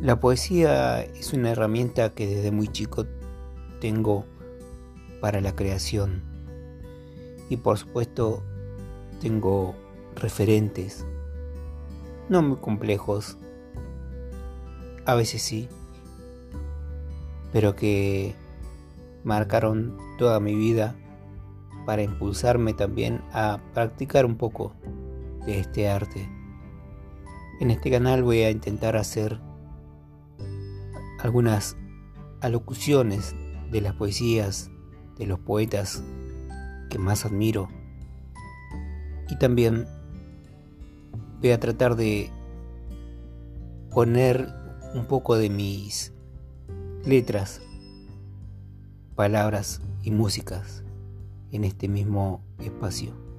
La poesía es una herramienta que desde muy chico tengo para la creación. Y por supuesto tengo referentes, no muy complejos, a veces sí, pero que marcaron toda mi vida para impulsarme también a practicar un poco de este arte. En este canal voy a intentar hacer algunas alocuciones de las poesías de los poetas que más admiro y también voy a tratar de poner un poco de mis letras, palabras y músicas en este mismo espacio.